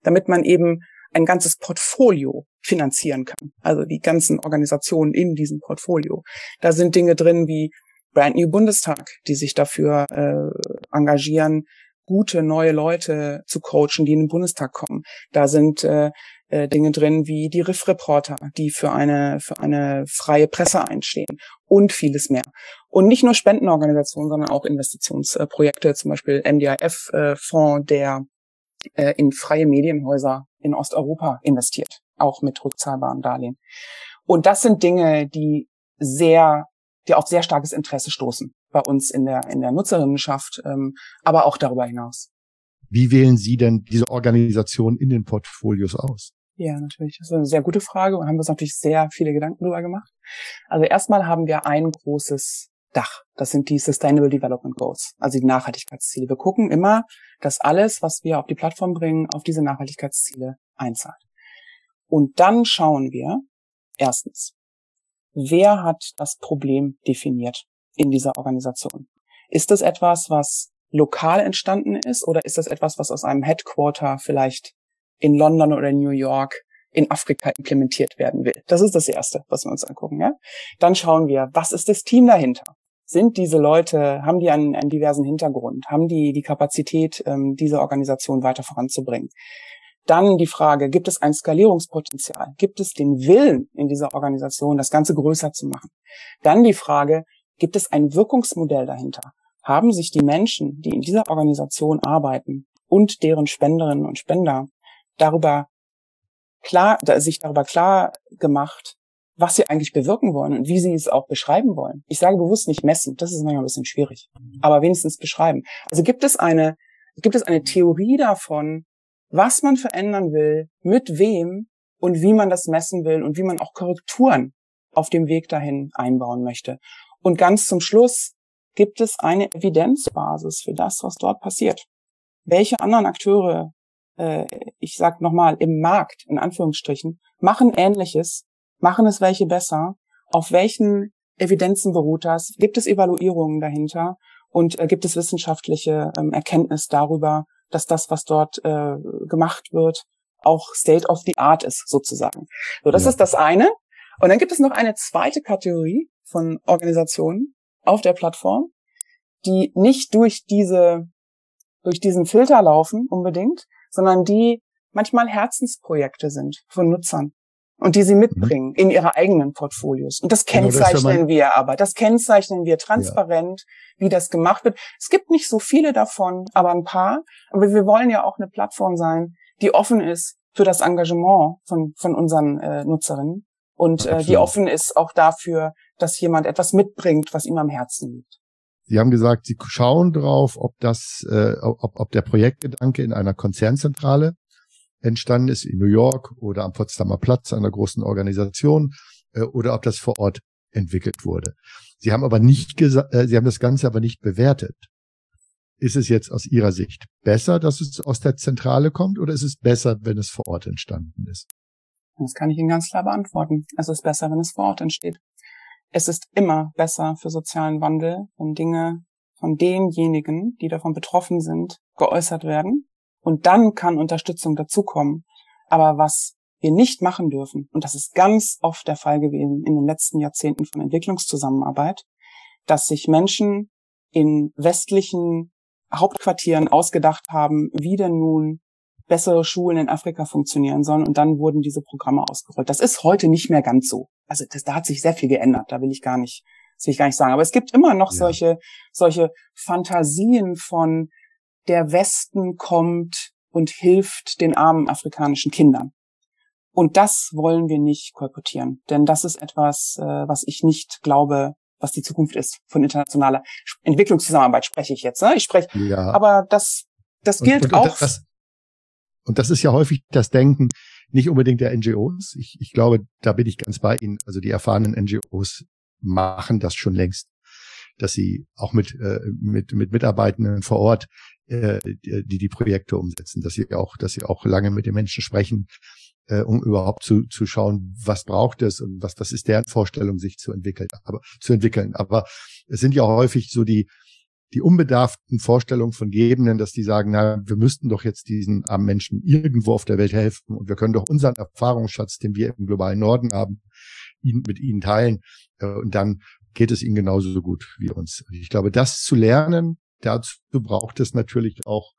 damit man eben ein ganzes Portfolio finanzieren kann. Also die ganzen Organisationen in diesem Portfolio. Da sind Dinge drin wie Brand New Bundestag, die sich dafür äh, engagieren, gute neue Leute zu coachen, die in den Bundestag kommen. Da sind äh, äh, Dinge drin wie die Riff-Reporter, die für eine, für eine freie Presse einstehen und vieles mehr. Und nicht nur Spendenorganisationen, sondern auch Investitionsprojekte, zum Beispiel MDIF-Fonds, äh, der äh, in freie Medienhäuser in Osteuropa investiert, auch mit rückzahlbaren Darlehen. Und das sind Dinge, die sehr, die auf sehr starkes Interesse stoßen bei uns in der in der Nutzerinnenschaft, ähm, aber auch darüber hinaus. Wie wählen Sie denn diese Organisation in den Portfolios aus? Ja, natürlich. Das ist eine sehr gute Frage und haben uns natürlich sehr viele Gedanken darüber gemacht. Also erstmal haben wir ein großes Dach. Das sind die Sustainable Development Goals, also die Nachhaltigkeitsziele. Wir gucken immer, dass alles, was wir auf die Plattform bringen, auf diese Nachhaltigkeitsziele einzahlt. Und dann schauen wir, erstens, wer hat das Problem definiert in dieser Organisation? Ist das etwas, was lokal entstanden ist oder ist das etwas, was aus einem Headquarter vielleicht in London oder New York in Afrika implementiert werden will. Das ist das Erste, was wir uns angucken. Ja? Dann schauen wir, was ist das Team dahinter? Sind diese Leute, haben die einen, einen diversen Hintergrund? Haben die die Kapazität, ähm, diese Organisation weiter voranzubringen? Dann die Frage, gibt es ein Skalierungspotenzial? Gibt es den Willen in dieser Organisation, das Ganze größer zu machen? Dann die Frage, gibt es ein Wirkungsmodell dahinter? Haben sich die Menschen, die in dieser Organisation arbeiten und deren Spenderinnen und Spender darüber klar, sich darüber klar gemacht, was sie eigentlich bewirken wollen und wie sie es auch beschreiben wollen. Ich sage bewusst nicht messen, das ist manchmal ein bisschen schwierig, aber wenigstens beschreiben. Also gibt es eine, gibt es eine Theorie davon, was man verändern will, mit wem und wie man das messen will und wie man auch Korrekturen auf dem Weg dahin einbauen möchte. Und ganz zum Schluss gibt es eine Evidenzbasis für das, was dort passiert. Welche anderen Akteure äh, ich sag nochmal, im Markt, in Anführungsstrichen, machen Ähnliches, machen es welche besser, auf welchen Evidenzen beruht das, gibt es Evaluierungen dahinter und äh, gibt es wissenschaftliche ähm, Erkenntnis darüber, dass das, was dort äh, gemacht wird, auch State of the Art ist, sozusagen. So, das ja. ist das eine. Und dann gibt es noch eine zweite Kategorie von Organisationen auf der Plattform, die nicht durch diese, durch diesen Filter laufen unbedingt, sondern die manchmal Herzensprojekte sind von Nutzern und die sie mhm. mitbringen mhm. in ihre eigenen Portfolios. Und das kennzeichnen genau, das wir aber. Das kennzeichnen wir transparent, ja. wie das gemacht wird. Es gibt nicht so viele davon, aber ein paar. Aber wir wollen ja auch eine Plattform sein, die offen ist für das Engagement von, von unseren äh, Nutzerinnen und äh, die offen ist auch dafür, dass jemand etwas mitbringt, was ihm am Herzen liegt. Sie haben gesagt, Sie schauen drauf, ob das, äh, ob, ob der Projektgedanke in einer Konzernzentrale entstanden ist, in New York oder am Potsdamer Platz einer großen Organisation, äh, oder ob das vor Ort entwickelt wurde. Sie haben aber nicht gesagt, äh, Sie haben das Ganze aber nicht bewertet. ist es jetzt aus Ihrer Sicht besser, dass es aus der Zentrale kommt oder ist es besser, wenn es vor Ort entstanden ist? Das kann ich Ihnen ganz klar beantworten. Es ist besser, wenn es vor Ort entsteht. Es ist immer besser für sozialen Wandel, wenn Dinge von denjenigen, die davon betroffen sind, geäußert werden. Und dann kann Unterstützung dazukommen. Aber was wir nicht machen dürfen, und das ist ganz oft der Fall gewesen in den letzten Jahrzehnten von Entwicklungszusammenarbeit, dass sich Menschen in westlichen Hauptquartieren ausgedacht haben, wie denn nun bessere Schulen in Afrika funktionieren sollen. Und dann wurden diese Programme ausgerollt. Das ist heute nicht mehr ganz so. Also das, da hat sich sehr viel geändert. Da will ich gar nicht, das will ich gar nicht sagen. Aber es gibt immer noch ja. solche, solche Fantasien von der Westen kommt und hilft den armen afrikanischen Kindern. Und das wollen wir nicht kolportieren, denn das ist etwas, äh, was ich nicht glaube, was die Zukunft ist von internationaler Entwicklungszusammenarbeit spreche ich jetzt. Ne? Ich spreche, ja. aber das, das gilt und, und, auch. Das, und das ist ja häufig das Denken nicht unbedingt der NGOs. Ich, ich glaube, da bin ich ganz bei Ihnen. Also die erfahrenen NGOs machen das schon längst, dass sie auch mit äh, mit mit Mitarbeitenden vor Ort äh, die die Projekte umsetzen, dass sie auch dass sie auch lange mit den Menschen sprechen, äh, um überhaupt zu, zu schauen, was braucht es und was, was ist deren Vorstellung, sich zu entwickeln, aber zu entwickeln. Aber es sind ja häufig so die, die unbedarften Vorstellungen von Gebenden, dass die sagen, na, wir müssten doch jetzt diesen armen Menschen irgendwo auf der Welt helfen und wir können doch unseren Erfahrungsschatz, den wir im globalen Norden haben, ihn, mit ihnen teilen äh, und dann geht es ihnen genauso so gut wie uns. Ich glaube, das zu lernen, dazu braucht es natürlich auch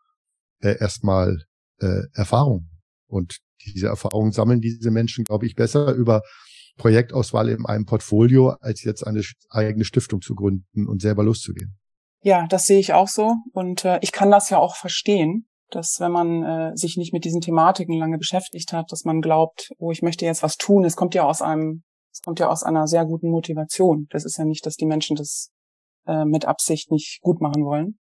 äh, erstmal äh, Erfahrung. Und diese Erfahrungen sammeln diese Menschen, glaube ich, besser über Projektauswahl in einem Portfolio, als jetzt eine eigene Stiftung zu gründen und selber loszugehen. Ja, das sehe ich auch so. Und äh, ich kann das ja auch verstehen, dass wenn man äh, sich nicht mit diesen Thematiken lange beschäftigt hat, dass man glaubt, oh, ich möchte jetzt was tun. Es kommt ja aus einem, es kommt ja aus einer sehr guten Motivation. Das ist ja nicht, dass die Menschen das äh, mit Absicht nicht gut machen wollen.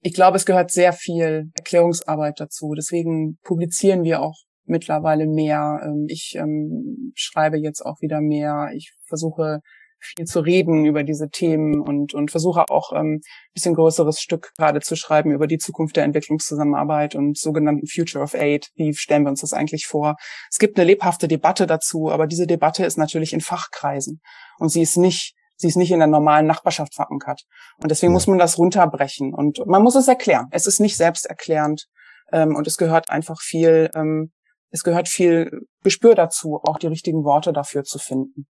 Ich glaube, es gehört sehr viel Erklärungsarbeit dazu. Deswegen publizieren wir auch mittlerweile mehr. Ähm, ich ähm, schreibe jetzt auch wieder mehr. Ich versuche viel zu reden über diese Themen und, und versuche auch ähm, bisschen größeres Stück gerade zu schreiben über die Zukunft der Entwicklungszusammenarbeit und sogenannten Future of Aid. Wie stellen wir uns das eigentlich vor? Es gibt eine lebhafte Debatte dazu, aber diese Debatte ist natürlich in Fachkreisen und sie ist nicht sie ist nicht in der normalen Nachbarschaft verankert. Und deswegen ja. muss man das runterbrechen und man muss es erklären. Es ist nicht selbsterklärend ähm, und es gehört einfach viel ähm, es gehört viel Gespür dazu, auch die richtigen Worte dafür zu finden.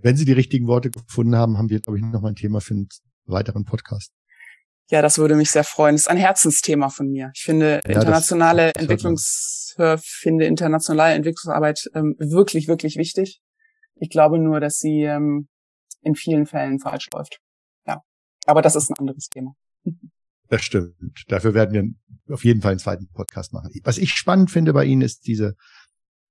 Wenn Sie die richtigen Worte gefunden haben, haben wir, glaube ich, noch mal ein Thema für einen weiteren Podcast. Ja, das würde mich sehr freuen. Das ist ein Herzensthema von mir. Ich finde ja, internationale das, Entwicklungs, finde internationale Entwicklungsarbeit ähm, wirklich, wirklich wichtig. Ich glaube nur, dass sie ähm, in vielen Fällen falsch läuft. Ja, aber das ist ein anderes Thema. Das stimmt. Dafür werden wir auf jeden Fall einen zweiten Podcast machen. Was ich spannend finde bei Ihnen ist diese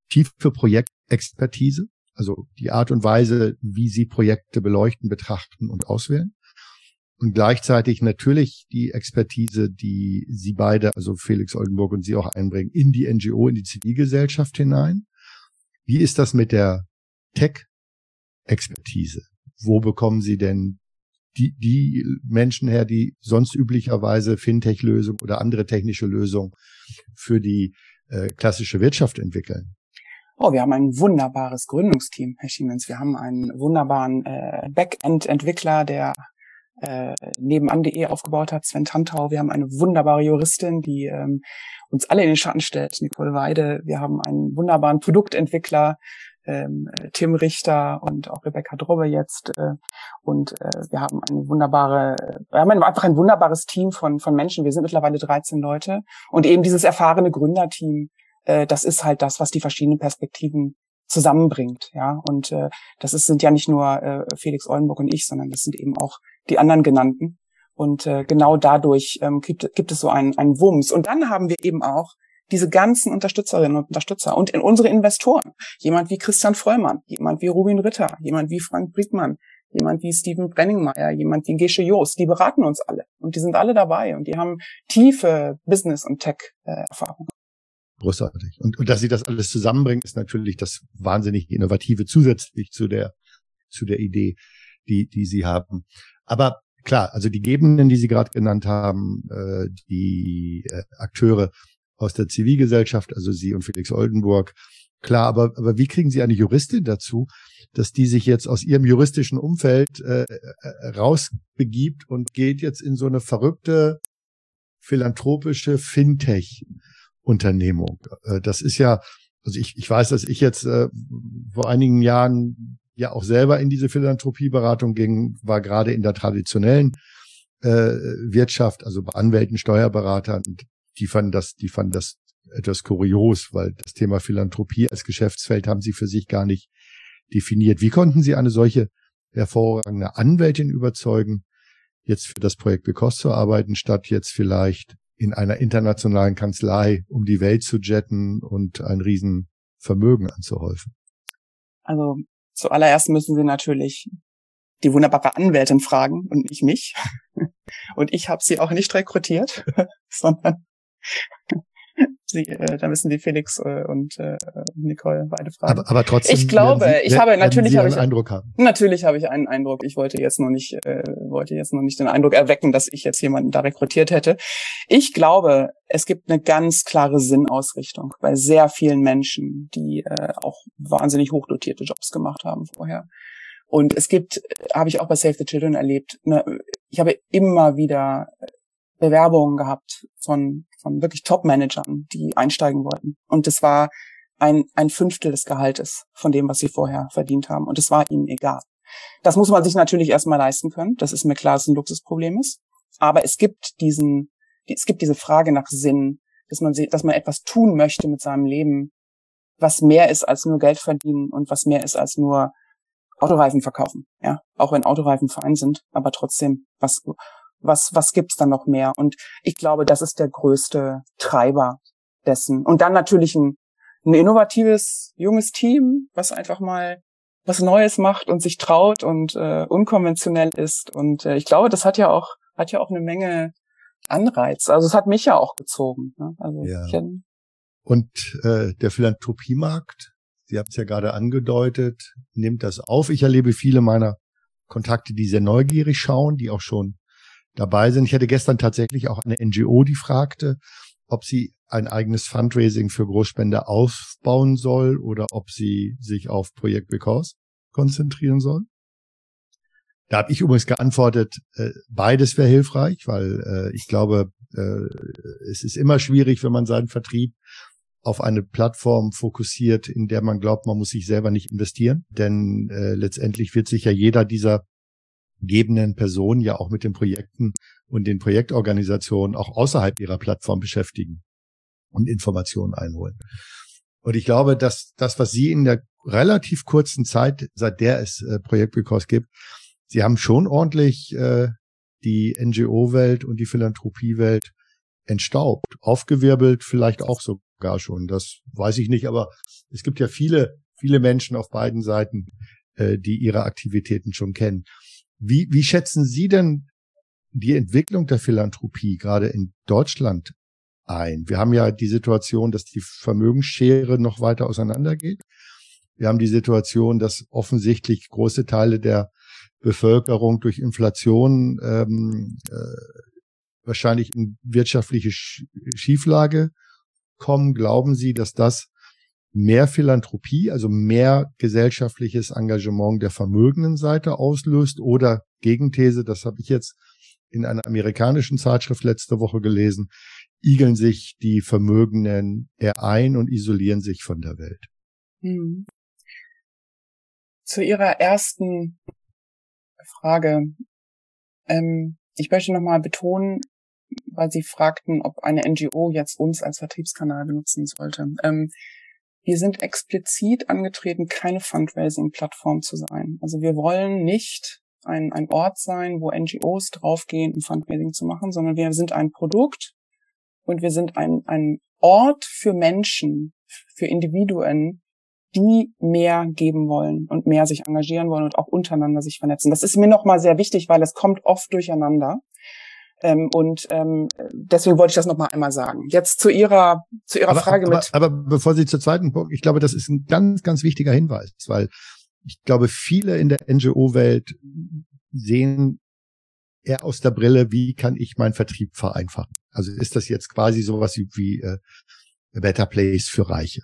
tiefe Projektexpertise, also die Art und Weise, wie Sie Projekte beleuchten, betrachten und auswählen. Und gleichzeitig natürlich die Expertise, die Sie beide, also Felix Oldenburg und Sie auch einbringen, in die NGO, in die Zivilgesellschaft hinein. Wie ist das mit der Tech-Expertise? Wo bekommen Sie denn die, die Menschen her, die sonst üblicherweise Fintech-Lösungen oder andere technische Lösungen für die äh, klassische Wirtschaft entwickeln? Oh, wir haben ein wunderbares Gründungsteam, Herr Schiemens. Wir haben einen wunderbaren äh, Backend-Entwickler, der äh, nebenan.de aufgebaut hat, Sven Tantau. Wir haben eine wunderbare Juristin, die ähm, uns alle in den Schatten stellt, Nicole Weide. Wir haben einen wunderbaren Produktentwickler, ähm, Tim Richter und auch Rebecca Drobbe jetzt. Äh, und äh, wir haben eine wunderbare, wir haben einfach ein wunderbares Team von, von Menschen. Wir sind mittlerweile 13 Leute. Und eben dieses erfahrene Gründerteam, äh, das ist halt das, was die verschiedenen Perspektiven zusammenbringt, ja. Und äh, das ist, sind ja nicht nur äh, Felix Oldenburg und ich, sondern das sind eben auch die anderen genannten. Und äh, genau dadurch ähm, gibt, gibt es so einen, einen Wumms. Und dann haben wir eben auch diese ganzen Unterstützerinnen und Unterstützer und in unsere Investoren. Jemand wie Christian Vollmann, jemand wie Rubin Ritter, jemand wie Frank Brickmann, jemand wie Steven Brenningmeier, jemand wie Gesche Joost, die beraten uns alle und die sind alle dabei und die haben tiefe Business- und Tech-Erfahrung. Großartig. Und, und dass sie das alles zusammenbringen, ist natürlich das wahnsinnig Innovative zusätzlich zu der, zu der Idee, die, die sie haben. Aber klar, also die Gebenden, die Sie gerade genannt haben, äh, die äh, Akteure aus der Zivilgesellschaft, also Sie und Felix Oldenburg, klar, aber, aber wie kriegen Sie eine Juristin dazu, dass die sich jetzt aus ihrem juristischen Umfeld äh, äh, rausbegibt und geht jetzt in so eine verrückte philanthropische Fintech-Unternehmung. Äh, das ist ja, also ich, ich weiß, dass ich jetzt äh, vor einigen Jahren ja auch selber in diese Philanthropieberatung ging, war gerade in der traditionellen äh, Wirtschaft, also bei Anwälten, Steuerberatern, die fanden das, die fanden das etwas kurios, weil das Thema Philanthropie als Geschäftsfeld haben sie für sich gar nicht definiert. Wie konnten Sie eine solche hervorragende Anwältin überzeugen, jetzt für das Projekt Because zu arbeiten, statt jetzt vielleicht in einer internationalen Kanzlei um die Welt zu jetten und ein Riesenvermögen anzuhäufen? Also zuallererst müssen Sie natürlich die wunderbare Anwältin fragen und nicht mich. Und ich habe sie auch nicht rekrutiert, sondern Sie, äh, da müssen die Felix äh, und äh, Nicole beide fragen. Aber, aber trotzdem. Ich glaube, Sie, ich habe natürlich habe ich einen Eindruck haben. Natürlich habe ich einen Eindruck. Ich wollte jetzt noch nicht, äh, wollte jetzt noch nicht den Eindruck erwecken, dass ich jetzt jemanden da rekrutiert hätte. Ich glaube, es gibt eine ganz klare Sinnausrichtung bei sehr vielen Menschen, die äh, auch wahnsinnig hochdotierte Jobs gemacht haben vorher. Und es gibt, habe ich auch bei Save the Children erlebt, ne, ich habe immer wieder Bewerbungen gehabt von, von wirklich Top-Managern, die einsteigen wollten. Und das war ein, ein Fünftel des Gehaltes von dem, was sie vorher verdient haben. Und es war ihnen egal. Das muss man sich natürlich erstmal leisten können. Das ist mir klar, dass es ein Luxusproblem ist. Aber es gibt diesen, es gibt diese Frage nach Sinn, dass man, dass man etwas tun möchte mit seinem Leben, was mehr ist als nur Geld verdienen und was mehr ist als nur Autoreifen verkaufen. Ja, auch wenn Autoreifen fein sind, aber trotzdem was was, was gibt's dann noch mehr? Und ich glaube, das ist der größte Treiber dessen. Und dann natürlich ein, ein innovatives, junges Team, was einfach mal was Neues macht und sich traut und äh, unkonventionell ist. Und äh, ich glaube, das hat ja auch, hat ja auch eine Menge Anreiz. Also es hat mich ja auch gezogen. Ne? Also ja. und äh, der Philanthropiemarkt, Sie haben es ja gerade angedeutet, nimmt das auf. Ich erlebe viele meiner Kontakte, die sehr neugierig schauen, die auch schon dabei sind. Ich hatte gestern tatsächlich auch eine NGO, die fragte, ob sie ein eigenes Fundraising für Großspender aufbauen soll oder ob sie sich auf Projekt Because konzentrieren soll. Da habe ich übrigens geantwortet, äh, beides wäre hilfreich, weil äh, ich glaube, äh, es ist immer schwierig, wenn man seinen Vertrieb auf eine Plattform fokussiert, in der man glaubt, man muss sich selber nicht investieren. Denn äh, letztendlich wird sich ja jeder dieser gebenden Personen ja auch mit den Projekten und den Projektorganisationen auch außerhalb ihrer Plattform beschäftigen und Informationen einholen. Und ich glaube, dass das, was Sie in der relativ kurzen Zeit, seit der es äh, Projekt Because gibt, Sie haben schon ordentlich äh, die NGO-Welt und die Philanthropie-Welt entstaubt, aufgewirbelt, vielleicht auch sogar schon. Das weiß ich nicht, aber es gibt ja viele, viele Menschen auf beiden Seiten, äh, die ihre Aktivitäten schon kennen. Wie, wie schätzen Sie denn die Entwicklung der Philanthropie gerade in Deutschland ein? Wir haben ja die Situation, dass die Vermögensschere noch weiter auseinandergeht. Wir haben die Situation, dass offensichtlich große Teile der Bevölkerung durch Inflation ähm, äh, wahrscheinlich in wirtschaftliche Schieflage kommen. Glauben Sie, dass das mehr Philanthropie, also mehr gesellschaftliches Engagement der vermögenden Seite auslöst oder Gegenthese, das habe ich jetzt in einer amerikanischen Zeitschrift letzte Woche gelesen, igeln sich die Vermögenden eher ein und isolieren sich von der Welt. Hm. Zu Ihrer ersten Frage. Ähm, ich möchte nochmal betonen, weil Sie fragten, ob eine NGO jetzt uns als Vertriebskanal benutzen sollte. Ähm, wir sind explizit angetreten, keine Fundraising-Plattform zu sein. Also wir wollen nicht ein, ein Ort sein, wo NGOs draufgehen, um Fundraising zu machen, sondern wir sind ein Produkt und wir sind ein, ein Ort für Menschen, für Individuen, die mehr geben wollen und mehr sich engagieren wollen und auch untereinander sich vernetzen. Das ist mir nochmal sehr wichtig, weil es kommt oft durcheinander. Ähm, und ähm, deswegen wollte ich das noch mal einmal sagen. Jetzt zu Ihrer zu Ihrer aber, Frage aber, mit. Aber bevor Sie zur zweiten Punkt, ich glaube, das ist ein ganz ganz wichtiger Hinweis, weil ich glaube, viele in der NGO-Welt sehen eher aus der Brille, wie kann ich meinen Vertrieb vereinfachen? Also ist das jetzt quasi sowas wie, wie äh, Better Place für Reiche?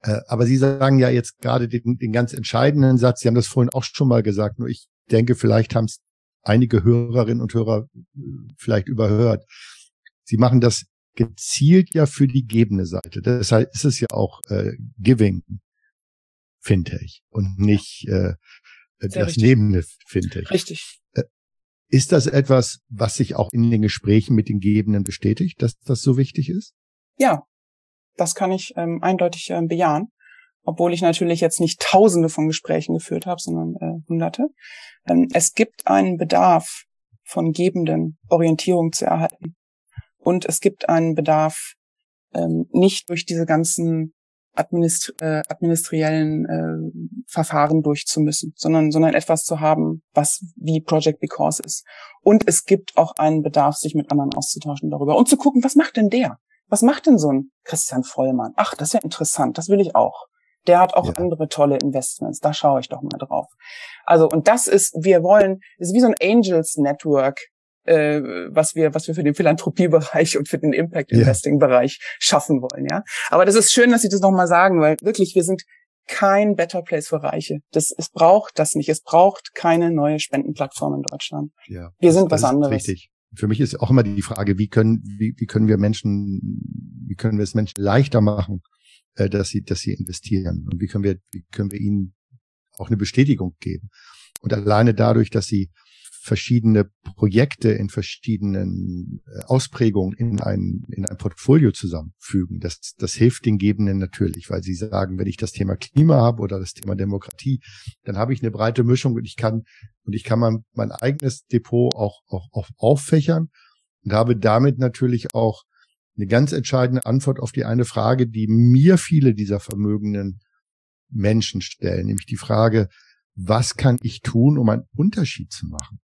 Äh, aber Sie sagen ja jetzt gerade den, den ganz entscheidenden Satz, Sie haben das vorhin auch schon mal gesagt, nur ich denke, vielleicht haben es einige Hörerinnen und Hörer äh, vielleicht überhört. Sie machen das gezielt ja für die gebende Seite. Deshalb ist es ja auch äh, Giving Fintech und nicht äh, das richtig. nebende Fintech. Richtig. Äh, ist das etwas, was sich auch in den Gesprächen mit den Gebenden bestätigt, dass das so wichtig ist? Ja, das kann ich ähm, eindeutig äh, bejahen, obwohl ich natürlich jetzt nicht Tausende von Gesprächen geführt habe, sondern äh, Hunderte. Ähm, es gibt einen Bedarf von Gebenden, Orientierung zu erhalten. Und es gibt einen Bedarf, ähm, nicht durch diese ganzen administri äh, administriellen äh, Verfahren durchzumüssen, sondern, sondern etwas zu haben, was wie Project Because ist. Und es gibt auch einen Bedarf, sich mit anderen auszutauschen darüber und zu gucken, was macht denn der? Was macht denn so ein Christian Vollmann? Ach, das ist ja interessant, das will ich auch. Der hat auch ja. andere tolle Investments, da schaue ich doch mal drauf. Also, und das ist, wir wollen, ist wie so ein Angels Network, äh, was wir, was wir für den Philanthropiebereich und für den Impact Investing Bereich ja. schaffen wollen, ja. Aber das ist schön, dass Sie das nochmal sagen, weil wirklich, wir sind kein Better Place für Reiche. Das, es braucht das nicht. Es braucht keine neue Spendenplattform in Deutschland. Ja, wir sind was anderes. Richtig für mich ist auch immer die Frage, wie können, wie, wie können wir Menschen, wie können wir es Menschen leichter machen, äh, dass sie, dass sie investieren und wie können wir, wie können wir ihnen auch eine Bestätigung geben. Und alleine dadurch, dass sie verschiedene Projekte in verschiedenen äh, Ausprägungen in ein, in ein Portfolio zusammenfügen. Das, das hilft den Gebenden natürlich, weil sie sagen, wenn ich das Thema Klima habe oder das Thema Demokratie, dann habe ich eine breite Mischung und ich kann, und ich kann mein, mein eigenes Depot auch, auch, auch auffächern und habe damit natürlich auch eine ganz entscheidende Antwort auf die eine Frage, die mir viele dieser vermögenden Menschen stellen, nämlich die Frage, was kann ich tun, um einen Unterschied zu machen?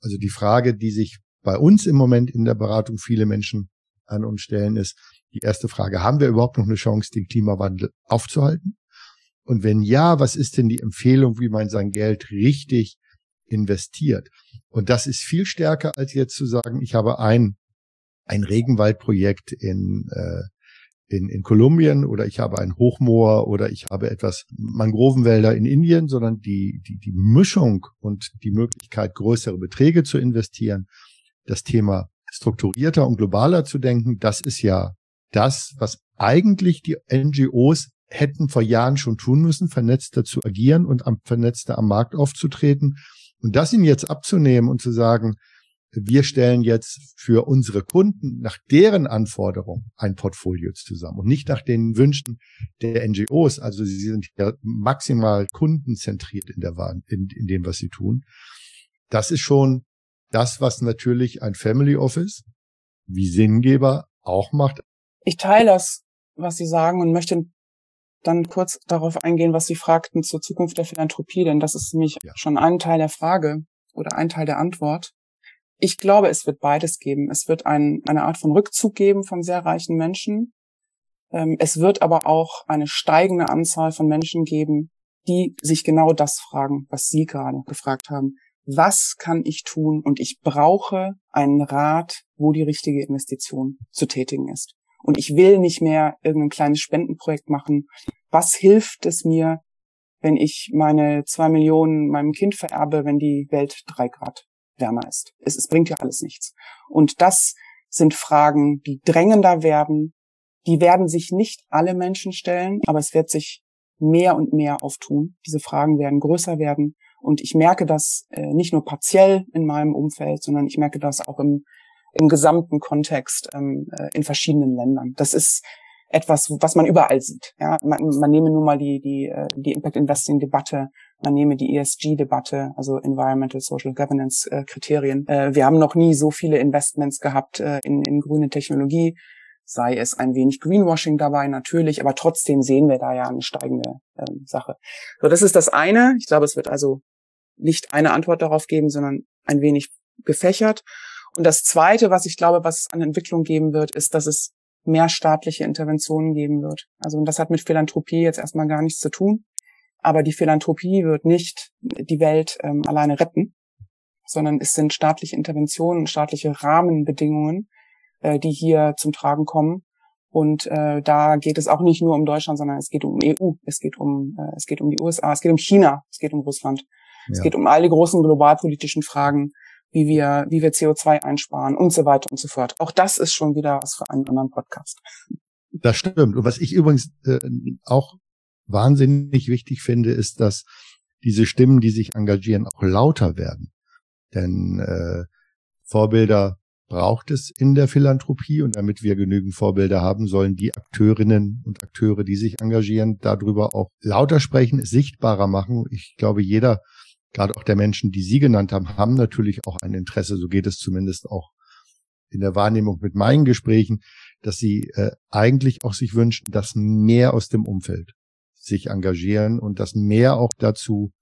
Also die Frage, die sich bei uns im Moment in der Beratung viele Menschen an uns stellen, ist die erste Frage, haben wir überhaupt noch eine Chance, den Klimawandel aufzuhalten? Und wenn ja, was ist denn die Empfehlung, wie man sein Geld richtig investiert? Und das ist viel stärker als jetzt zu sagen, ich habe ein, ein Regenwaldprojekt in, äh, in, in Kolumbien oder ich habe ein Hochmoor oder ich habe etwas Mangrovenwälder in Indien, sondern die, die, die Mischung und die Möglichkeit, größere Beträge zu investieren, das Thema strukturierter und globaler zu denken, das ist ja das, was eigentlich die NGOs hätten vor Jahren schon tun müssen, vernetzter zu agieren und am vernetzter am Markt aufzutreten. Und das ihnen jetzt abzunehmen und zu sagen, wir stellen jetzt für unsere Kunden nach deren Anforderungen ein Portfolio zusammen und nicht nach den Wünschen der NGOs. Also sie sind ja maximal kundenzentriert in der in, in dem, was sie tun. Das ist schon das, was natürlich ein Family Office wie Sinngeber auch macht. Ich teile das, was Sie sagen und möchte dann kurz darauf eingehen, was Sie fragten zur Zukunft der Philanthropie, denn das ist nämlich ja. schon ein Teil der Frage oder ein Teil der Antwort. Ich glaube, es wird beides geben. Es wird ein, eine Art von Rückzug geben von sehr reichen Menschen. Ähm, es wird aber auch eine steigende Anzahl von Menschen geben, die sich genau das fragen, was Sie gerade gefragt haben. Was kann ich tun? Und ich brauche einen Rat, wo die richtige Investition zu tätigen ist. Und ich will nicht mehr irgendein kleines Spendenprojekt machen. Was hilft es mir, wenn ich meine zwei Millionen meinem Kind vererbe, wenn die Welt drei Grad wärmer ist. Es, es bringt ja alles nichts. Und das sind Fragen, die drängender werden. Die werden sich nicht alle Menschen stellen, aber es wird sich mehr und mehr auftun. Diese Fragen werden größer werden. Und ich merke das äh, nicht nur partiell in meinem Umfeld, sondern ich merke das auch im, im gesamten Kontext ähm, äh, in verschiedenen Ländern. Das ist etwas, was man überall sieht. Ja, man, man nehme nur mal die, die, äh, die Impact Investing Debatte, man nehme die ESG Debatte, also Environmental Social Governance äh. Äh, wir haben noch nie so viele Investments gehabt äh, in, in grüne Technologie, sei es ein wenig Greenwashing dabei natürlich, aber trotzdem sehen wir da ja eine steigende äh, Sache. So, das ist das eine. Ich glaube, es wird also nicht eine Antwort darauf geben, sondern ein wenig gefächert. Und das zweite, was ich glaube, was an Entwicklung geben wird, ist, dass es mehr staatliche Interventionen geben wird. Also und das hat mit Philanthropie jetzt erstmal gar nichts zu tun. Aber die Philanthropie wird nicht die Welt ähm, alleine retten, sondern es sind staatliche Interventionen, staatliche Rahmenbedingungen, äh, die hier zum Tragen kommen. Und äh, da geht es auch nicht nur um Deutschland, sondern es geht um EU, es geht um äh, es geht um die USA, es geht um China, es geht um Russland, ja. es geht um all die großen globalpolitischen Fragen, wie wir wie wir CO2 einsparen und so weiter und so fort. Auch das ist schon wieder was für einen anderen Podcast. Das stimmt. Und was ich übrigens äh, auch wahnsinnig wichtig finde, ist, dass diese Stimmen, die sich engagieren, auch lauter werden. Denn äh, Vorbilder braucht es in der Philanthropie und damit wir genügend Vorbilder haben, sollen die Akteurinnen und Akteure, die sich engagieren, darüber auch lauter sprechen, es sichtbarer machen. Ich glaube, jeder, gerade auch der Menschen, die Sie genannt haben, haben natürlich auch ein Interesse, so geht es zumindest auch in der Wahrnehmung mit meinen Gesprächen, dass sie äh, eigentlich auch sich wünschen, dass mehr aus dem Umfeld sich engagieren und dass mehr auch dazu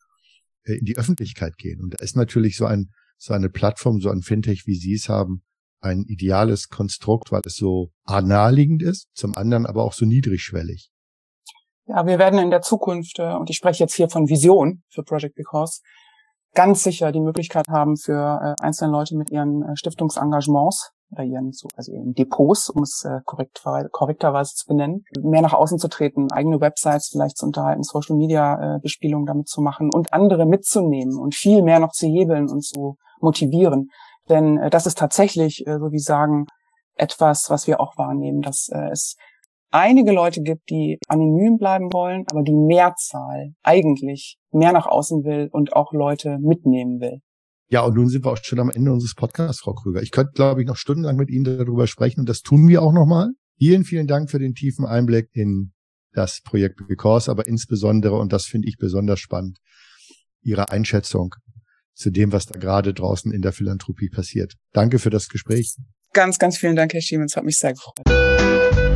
äh, in die Öffentlichkeit gehen. Und da ist natürlich so ein so eine Plattform, so ein Fintech, wie Sie es haben, ein ideales Konstrukt, weil es so naheliegend ist, zum anderen aber auch so niedrigschwellig. Ja, wir werden in der Zukunft, äh, und ich spreche jetzt hier von Vision für Project Because, ganz sicher die Möglichkeit haben für äh, einzelne Leute mit ihren Stiftungsengagements oder ihren, also ihren Depots, um es korrekt, korrekterweise zu benennen, mehr nach außen zu treten, eigene Websites vielleicht zu unterhalten, Social Media Bespielung damit zu machen und andere mitzunehmen und viel mehr noch zu hebeln und zu motivieren. Denn äh, das ist tatsächlich, äh, so wie sagen, etwas, was wir auch wahrnehmen, dass äh, es einige Leute gibt, die anonym bleiben wollen, aber die Mehrzahl eigentlich mehr nach außen will und auch Leute mitnehmen will. Ja, und nun sind wir auch schon am Ende unseres Podcasts, Frau Krüger. Ich könnte, glaube ich, noch stundenlang mit Ihnen darüber sprechen und das tun wir auch nochmal. Vielen, vielen Dank für den tiefen Einblick in das Projekt Because, aber insbesondere, und das finde ich besonders spannend, Ihre Einschätzung zu dem, was da gerade draußen in der Philanthropie passiert. Danke für das Gespräch. Ganz, ganz vielen Dank, Herr Schiemens. Hat mich sehr gefreut.